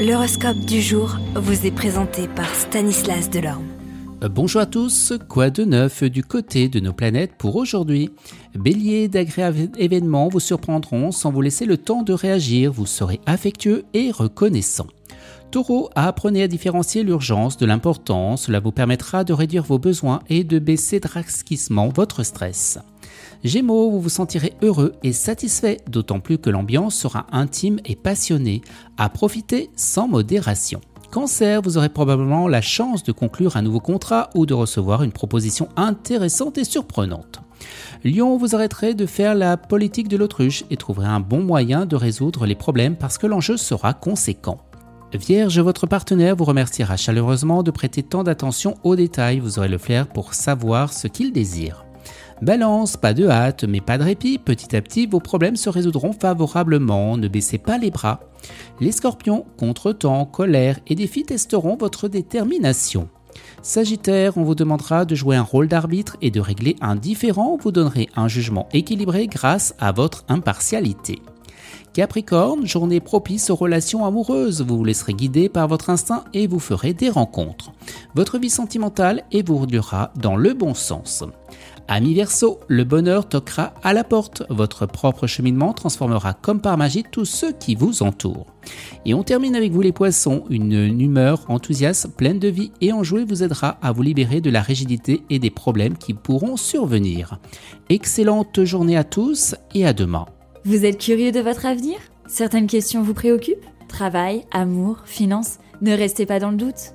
L'horoscope du jour vous est présenté par Stanislas Delorme. Euh, bonjour à tous, quoi de neuf du côté de nos planètes pour aujourd'hui? Bélier, d'agréables événements vous surprendront sans vous laisser le temps de réagir, vous serez affectueux et reconnaissant. Taureau, apprenez à différencier l'urgence de l'important, cela vous permettra de réduire vos besoins et de baisser drastiquement votre stress. Gémeaux, vous vous sentirez heureux et satisfait, d'autant plus que l'ambiance sera intime et passionnée, à profiter sans modération. Cancer, vous aurez probablement la chance de conclure un nouveau contrat ou de recevoir une proposition intéressante et surprenante. Lion, vous arrêterez de faire la politique de l'autruche et trouverez un bon moyen de résoudre les problèmes parce que l'enjeu sera conséquent. Vierge, votre partenaire vous remerciera chaleureusement de prêter tant d'attention aux détails, vous aurez le flair pour savoir ce qu'il désire. Balance, pas de hâte, mais pas de répit, petit à petit vos problèmes se résoudront favorablement, ne baissez pas les bras. Les scorpions, contretemps, colère et défis testeront votre détermination. Sagittaire, on vous demandera de jouer un rôle d'arbitre et de régler un différent, vous donnerez un jugement équilibré grâce à votre impartialité. Capricorne, journée propice aux relations amoureuses, vous vous laisserez guider par votre instinct et vous ferez des rencontres. Votre vie sentimentale évoluera dans le bon sens. Ami Verseau, le bonheur toquera à la porte. Votre propre cheminement transformera comme par magie tous ceux qui vous entourent. Et on termine avec vous les poissons. Une humeur enthousiaste, pleine de vie et enjouée vous aidera à vous libérer de la rigidité et des problèmes qui pourront survenir. Excellente journée à tous et à demain. Vous êtes curieux de votre avenir? Certaines questions vous préoccupent? Travail, amour, finances? Ne restez pas dans le doute.